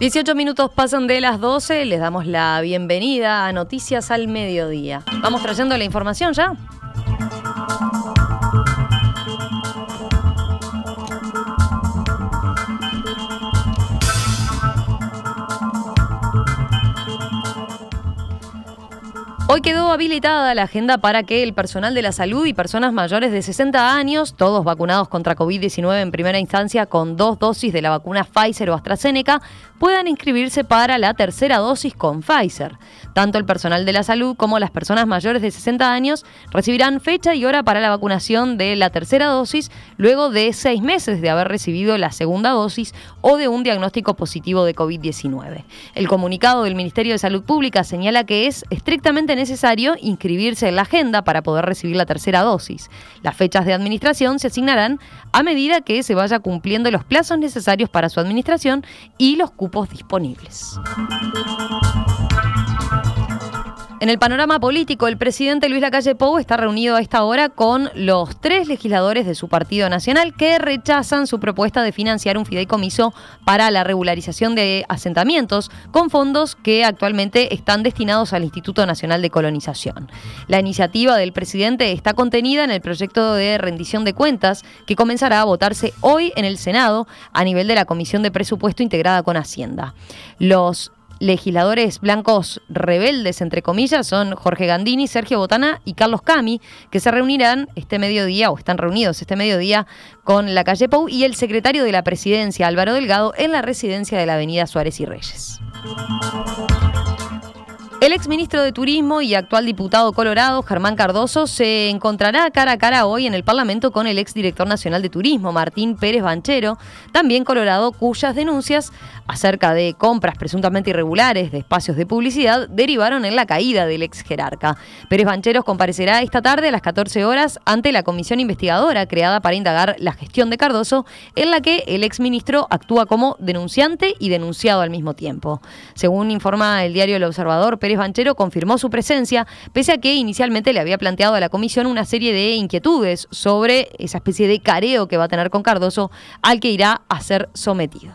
18 minutos pasan de las 12, les damos la bienvenida a Noticias al Mediodía. Vamos trayendo la información ya. Hoy quedó habilitada la agenda para que el personal de la salud y personas mayores de 60 años, todos vacunados contra COVID-19 en primera instancia con dos dosis de la vacuna Pfizer o AstraZeneca, puedan inscribirse para la tercera dosis con Pfizer. Tanto el personal de la salud como las personas mayores de 60 años recibirán fecha y hora para la vacunación de la tercera dosis luego de seis meses de haber recibido la segunda dosis o de un diagnóstico positivo de COVID-19. El comunicado del Ministerio de Salud Pública señala que es estrictamente necesario inscribirse en la agenda para poder recibir la tercera dosis. Las fechas de administración se asignarán a medida que se vaya cumpliendo los plazos necesarios para su administración y los cupos disponibles. En el panorama político, el presidente Luis Lacalle Pou está reunido a esta hora con los tres legisladores de su partido nacional que rechazan su propuesta de financiar un fideicomiso para la regularización de asentamientos con fondos que actualmente están destinados al Instituto Nacional de Colonización. La iniciativa del presidente está contenida en el proyecto de rendición de cuentas que comenzará a votarse hoy en el Senado a nivel de la Comisión de Presupuesto integrada con Hacienda. Los legisladores blancos rebeldes, entre comillas, son Jorge Gandini, Sergio Botana y Carlos Cami, que se reunirán este mediodía, o están reunidos este mediodía, con la calle Pou y el secretario de la presidencia, Álvaro Delgado, en la residencia de la avenida Suárez y Reyes. El exministro de Turismo y actual diputado colorado, Germán Cardoso, se encontrará cara a cara hoy en el Parlamento con el exdirector nacional de Turismo, Martín Pérez Banchero, también colorado, cuyas denuncias acerca de compras presuntamente irregulares de espacios de publicidad derivaron en la caída del ex jerarca. Pérez Bancheros comparecerá esta tarde a las 14 horas ante la comisión investigadora creada para indagar la gestión de Cardoso, en la que el exministro actúa como denunciante y denunciado al mismo tiempo. Según informa el diario El Observador, Pérez Banchero confirmó su presencia, pese a que inicialmente le había planteado a la comisión una serie de inquietudes sobre esa especie de careo que va a tener con Cardoso, al que irá a ser sometido.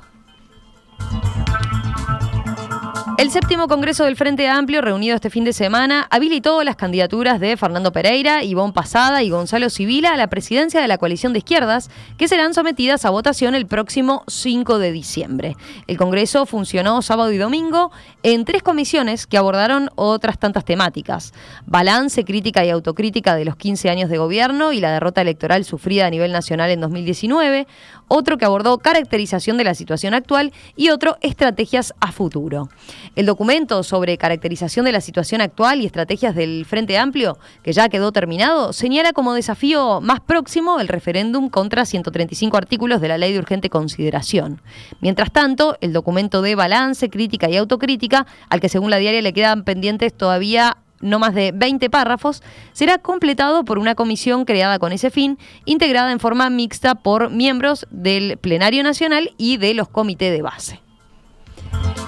El séptimo Congreso del Frente Amplio, reunido este fin de semana, habilitó las candidaturas de Fernando Pereira, Ivón Pasada y Gonzalo Civila a la presidencia de la coalición de izquierdas, que serán sometidas a votación el próximo 5 de diciembre. El Congreso funcionó sábado y domingo en tres comisiones que abordaron otras tantas temáticas. Balance, crítica y autocrítica de los 15 años de gobierno y la derrota electoral sufrida a nivel nacional en 2019, otro que abordó caracterización de la situación actual y otro estrategias a futuro. El documento sobre caracterización de la situación actual y estrategias del Frente Amplio, que ya quedó terminado, señala como desafío más próximo el referéndum contra 135 artículos de la Ley de Urgente Consideración. Mientras tanto, el documento de balance, crítica y autocrítica, al que según la diaria le quedan pendientes todavía no más de 20 párrafos, será completado por una comisión creada con ese fin, integrada en forma mixta por miembros del Plenario Nacional y de los comités de base.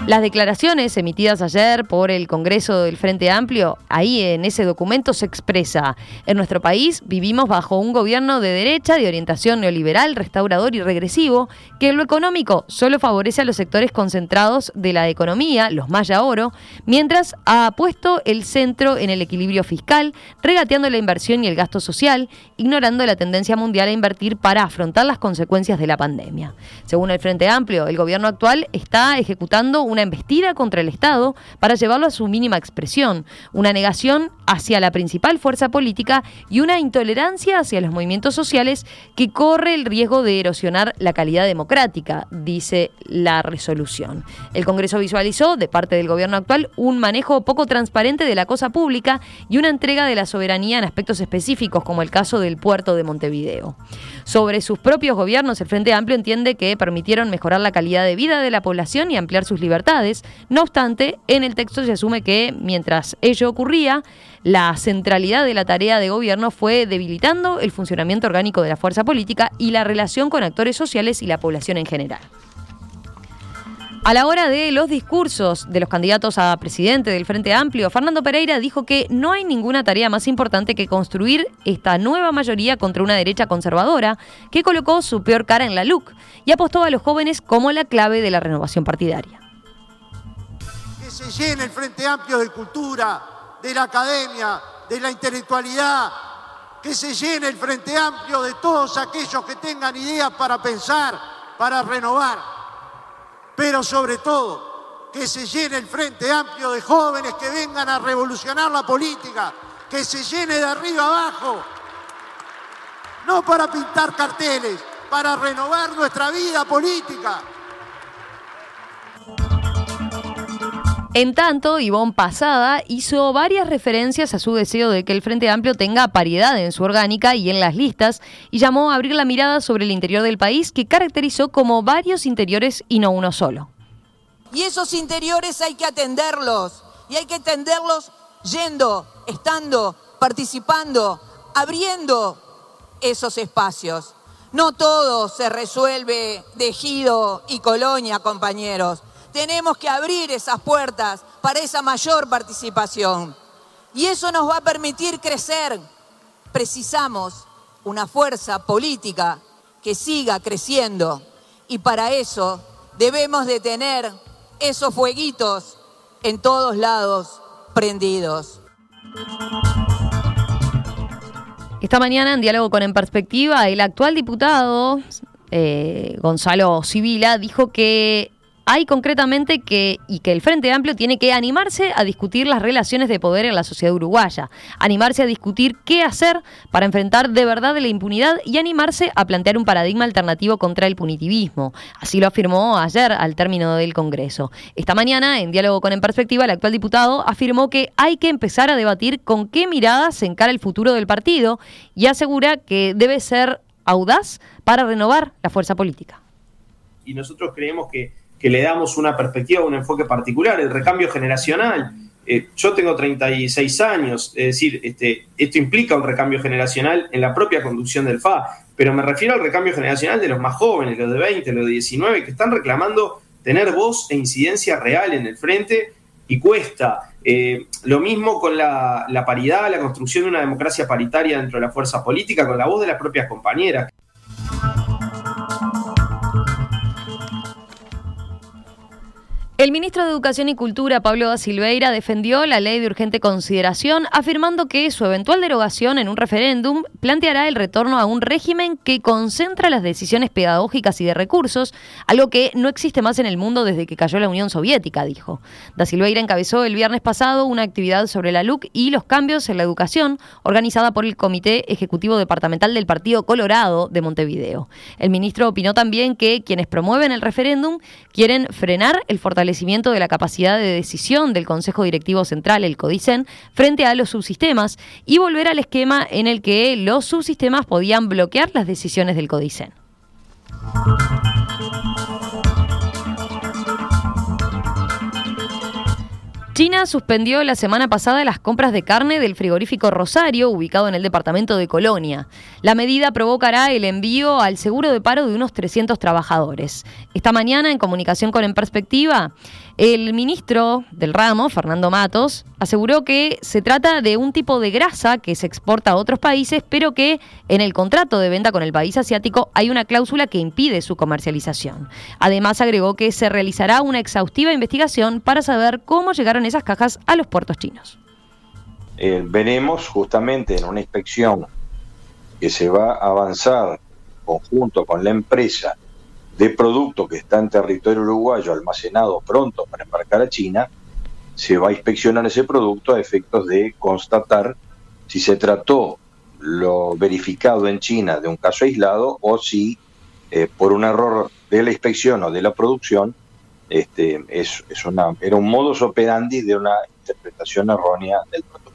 Las declaraciones emitidas ayer por el Congreso del Frente Amplio, ahí en ese documento se expresa, en nuestro país vivimos bajo un gobierno de derecha, de orientación neoliberal, restaurador y regresivo, que en lo económico solo favorece a los sectores concentrados de la economía, los maya oro, mientras ha puesto el centro en el equilibrio fiscal, regateando la inversión y el gasto social, ignorando la tendencia mundial a invertir para afrontar las consecuencias de la pandemia. Según el Frente Amplio, el gobierno actual está ejecutando un una embestida contra el Estado para llevarlo a su mínima expresión, una negación hacia la principal fuerza política y una intolerancia hacia los movimientos sociales que corre el riesgo de erosionar la calidad democrática, dice la resolución. El Congreso visualizó, de parte del gobierno actual, un manejo poco transparente de la cosa pública y una entrega de la soberanía en aspectos específicos, como el caso del puerto de Montevideo. Sobre sus propios gobiernos, el Frente Amplio entiende que permitieron mejorar la calidad de vida de la población y ampliar sus libertades. No obstante, en el texto se asume que mientras ello ocurría, la centralidad de la tarea de gobierno fue debilitando el funcionamiento orgánico de la fuerza política y la relación con actores sociales y la población en general. A la hora de los discursos de los candidatos a presidente del Frente Amplio, Fernando Pereira dijo que no hay ninguna tarea más importante que construir esta nueva mayoría contra una derecha conservadora que colocó su peor cara en la LUC y apostó a los jóvenes como la clave de la renovación partidaria. Se llene el Frente Amplio de cultura, de la academia, de la intelectualidad, que se llene el Frente Amplio de todos aquellos que tengan ideas para pensar, para renovar pero sobre todo que se llene el frente amplio de jóvenes que vengan a revolucionar la política, que se llene de arriba abajo, no para pintar carteles, para renovar nuestra vida política. En tanto, Ivonne Pasada hizo varias referencias a su deseo de que el Frente Amplio tenga paridad en su orgánica y en las listas y llamó a abrir la mirada sobre el interior del país que caracterizó como varios interiores y no uno solo. Y esos interiores hay que atenderlos y hay que atenderlos yendo, estando, participando, abriendo esos espacios. No todo se resuelve de ejido y colonia, compañeros tenemos que abrir esas puertas para esa mayor participación. Y eso nos va a permitir crecer. Precisamos una fuerza política que siga creciendo y para eso debemos de tener esos fueguitos en todos lados prendidos. Esta mañana, en diálogo con En Perspectiva, el actual diputado eh, Gonzalo Civila dijo que hay concretamente que, y que el Frente Amplio tiene que animarse a discutir las relaciones de poder en la sociedad uruguaya, animarse a discutir qué hacer para enfrentar de verdad la impunidad y animarse a plantear un paradigma alternativo contra el punitivismo. Así lo afirmó ayer al término del Congreso. Esta mañana, en diálogo con En Perspectiva, el actual diputado afirmó que hay que empezar a debatir con qué mirada se encara el futuro del partido y asegura que debe ser audaz para renovar la fuerza política. Y nosotros creemos que que le damos una perspectiva, un enfoque particular, el recambio generacional. Eh, yo tengo 36 años, es decir, este, esto implica un recambio generacional en la propia conducción del FA, pero me refiero al recambio generacional de los más jóvenes, los de 20, los de 19, que están reclamando tener voz e incidencia real en el frente y cuesta. Eh, lo mismo con la, la paridad, la construcción de una democracia paritaria dentro de la fuerza política, con la voz de las propias compañeras. El ministro de Educación y Cultura, Pablo da Silveira, defendió la ley de urgente consideración, afirmando que su eventual derogación en un referéndum planteará el retorno a un régimen que concentra las decisiones pedagógicas y de recursos, algo que no existe más en el mundo desde que cayó la Unión Soviética, dijo. Da Silveira encabezó el viernes pasado una actividad sobre la LUC y los cambios en la educación, organizada por el Comité Ejecutivo Departamental del Partido Colorado de Montevideo. El ministro opinó también que quienes promueven el referéndum quieren frenar el fortalecimiento fortalecimiento de la capacidad de decisión del Consejo Directivo Central, el CODICEN, frente a los subsistemas y volver al esquema en el que los subsistemas podían bloquear las decisiones del CODICEN. China suspendió la semana pasada las compras de carne del frigorífico Rosario, ubicado en el departamento de Colonia. La medida provocará el envío al seguro de paro de unos 300 trabajadores. Esta mañana, en comunicación con En Perspectiva, el ministro del ramo, Fernando Matos, aseguró que se trata de un tipo de grasa que se exporta a otros países, pero que en el contrato de venta con el país asiático hay una cláusula que impide su comercialización. Además, agregó que se realizará una exhaustiva investigación para saber cómo llegaron esas cajas a los puertos chinos. Eh, veremos justamente en una inspección que se va a avanzar conjunto con la empresa de producto que está en territorio uruguayo almacenado pronto para embarcar a China, se va a inspeccionar ese producto a efectos de constatar si se trató lo verificado en China de un caso aislado o si eh, por un error de la inspección o de la producción este, es, es una, era un modus operandi de una interpretación errónea del protocolo.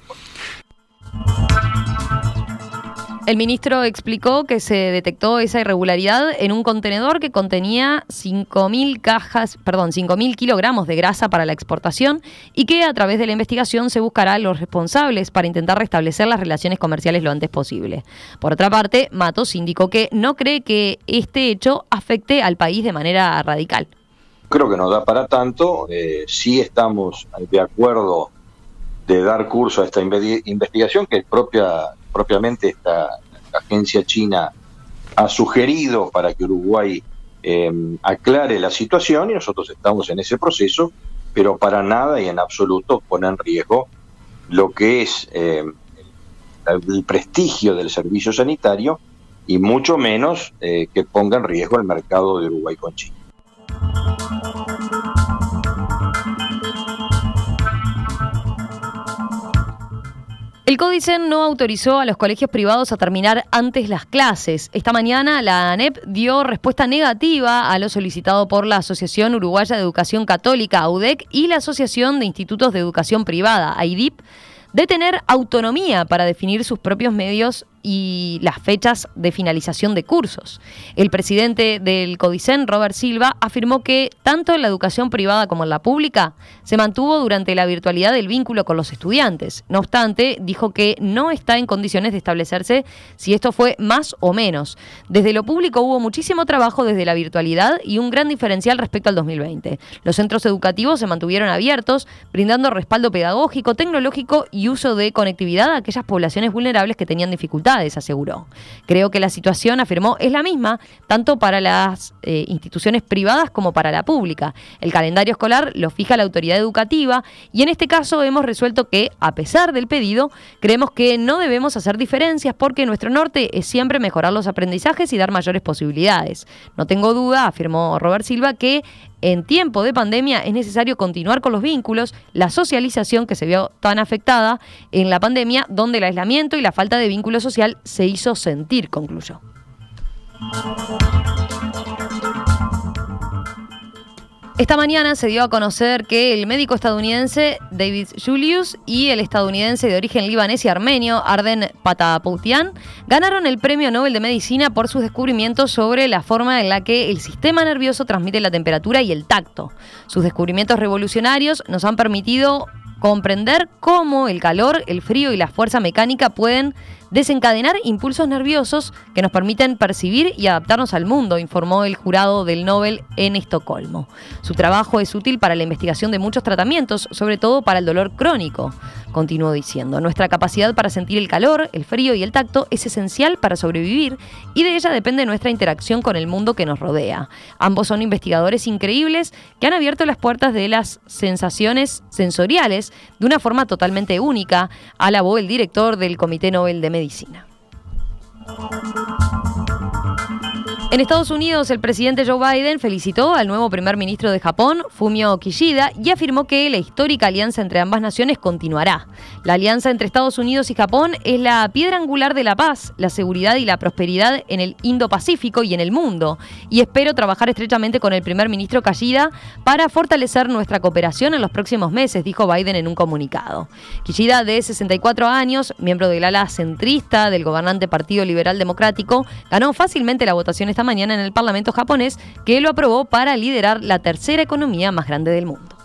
El ministro explicó que se detectó esa irregularidad en un contenedor que contenía 5.000 cajas, perdón, 5.000 kilogramos de grasa para la exportación y que a través de la investigación se buscará a los responsables para intentar restablecer las relaciones comerciales lo antes posible. Por otra parte, Matos indicó que no cree que este hecho afecte al país de manera radical. Creo que no da para tanto, eh, sí estamos de acuerdo de dar curso a esta investigación que propia propiamente esta agencia china ha sugerido para que Uruguay em, aclare la situación y nosotros estamos en ese proceso, pero para nada y en absoluto pone en riesgo lo que es em, el prestigio del servicio sanitario y mucho menos eh, que ponga en riesgo el mercado de Uruguay con China. El Códicen no autorizó a los colegios privados a terminar antes las clases. Esta mañana la ANEP dio respuesta negativa a lo solicitado por la Asociación Uruguaya de Educación Católica, AUDEC, y la Asociación de Institutos de Educación Privada, AIDIP, de tener autonomía para definir sus propios medios y las fechas de finalización de cursos. El presidente del Codicen, Robert Silva, afirmó que tanto en la educación privada como en la pública se mantuvo durante la virtualidad el vínculo con los estudiantes. No obstante, dijo que no está en condiciones de establecerse si esto fue más o menos. Desde lo público hubo muchísimo trabajo desde la virtualidad y un gran diferencial respecto al 2020. Los centros educativos se mantuvieron abiertos, brindando respaldo pedagógico, tecnológico y uso de conectividad a aquellas poblaciones vulnerables que tenían dificultades aseguró. Creo que la situación, afirmó, es la misma tanto para las eh, instituciones privadas como para la pública. El calendario escolar lo fija la autoridad educativa y en este caso hemos resuelto que, a pesar del pedido, creemos que no debemos hacer diferencias porque nuestro norte es siempre mejorar los aprendizajes y dar mayores posibilidades. No tengo duda, afirmó Robert Silva, que en tiempo de pandemia es necesario continuar con los vínculos, la socialización que se vio tan afectada en la pandemia, donde el aislamiento y la falta de vínculo social se hizo sentir, concluyó. Esta mañana se dio a conocer que el médico estadounidense David Julius y el estadounidense de origen libanés y armenio Arden Patapoutian ganaron el Premio Nobel de Medicina por sus descubrimientos sobre la forma en la que el sistema nervioso transmite la temperatura y el tacto. Sus descubrimientos revolucionarios nos han permitido comprender cómo el calor, el frío y la fuerza mecánica pueden desencadenar impulsos nerviosos que nos permiten percibir y adaptarnos al mundo, informó el jurado del Nobel en Estocolmo. Su trabajo es útil para la investigación de muchos tratamientos, sobre todo para el dolor crónico. Continuó diciendo, nuestra capacidad para sentir el calor, el frío y el tacto es esencial para sobrevivir y de ella depende nuestra interacción con el mundo que nos rodea. Ambos son investigadores increíbles que han abierto las puertas de las sensaciones sensoriales de una forma totalmente única, alabó el director del Comité Nobel de Medicina medicina. En Estados Unidos, el presidente Joe Biden felicitó al nuevo primer ministro de Japón, Fumio Kishida, y afirmó que la histórica alianza entre ambas naciones continuará. La alianza entre Estados Unidos y Japón es la piedra angular de la paz, la seguridad y la prosperidad en el Indo-Pacífico y en el mundo, y espero trabajar estrechamente con el primer ministro Kishida para fortalecer nuestra cooperación en los próximos meses, dijo Biden en un comunicado. Kishida, de 64 años, miembro del ala centrista del gobernante Partido Liberal Democrático, ganó fácilmente la votación esta mañana en el Parlamento japonés, que lo aprobó para liderar la tercera economía más grande del mundo.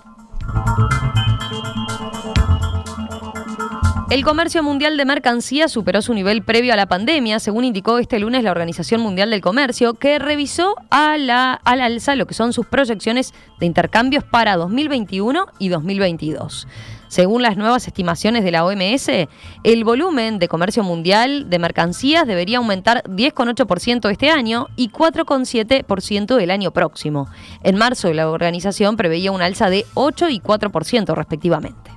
El comercio mundial de mercancías superó su nivel previo a la pandemia, según indicó este lunes la Organización Mundial del Comercio, que revisó a la, al alza lo que son sus proyecciones de intercambios para 2021 y 2022. Según las nuevas estimaciones de la OMS, el volumen de comercio mundial de mercancías debería aumentar 10,8% este año y 4,7% el año próximo. En marzo, la organización preveía una alza de 8 y 4% respectivamente.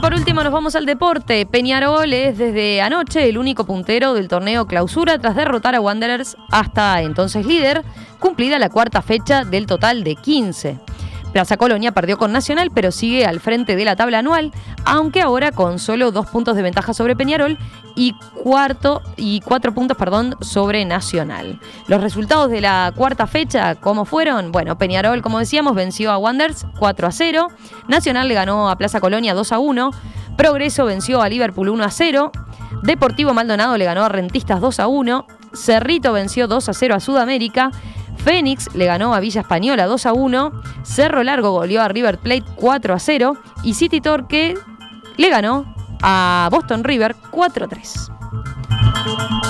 Y por último, nos vamos al deporte. Peñarol es desde anoche el único puntero del torneo clausura tras derrotar a Wanderers hasta entonces líder, cumplida la cuarta fecha del total de 15. Plaza Colonia perdió con Nacional, pero sigue al frente de la tabla anual, aunque ahora con solo dos puntos de ventaja sobre Peñarol y cuarto y cuatro puntos, perdón, sobre Nacional. Los resultados de la cuarta fecha, ¿cómo fueron? Bueno, Peñarol, como decíamos, venció a Wanderers 4 a 0. Nacional le ganó a Plaza Colonia 2 a 1. Progreso venció a Liverpool 1 a 0. Deportivo Maldonado le ganó a Rentistas 2 a 1. Cerrito venció 2 a 0 a Sudamérica. Fénix le ganó a Villa Española 2 a 1, Cerro Largo goleó a River Plate 4 a 0 y City Torque le ganó a Boston River 4 a 3.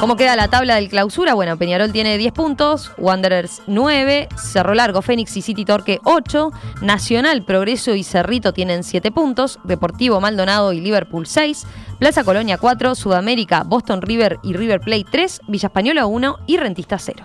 ¿Cómo queda la tabla del clausura? Bueno, Peñarol tiene 10 puntos, Wanderers 9, Cerro Largo, Fénix y City Torque 8, Nacional, Progreso y Cerrito tienen 7 puntos, Deportivo Maldonado y Liverpool 6, Plaza Colonia 4, Sudamérica, Boston River y River Plate 3, Villa Española 1 y Rentista 0.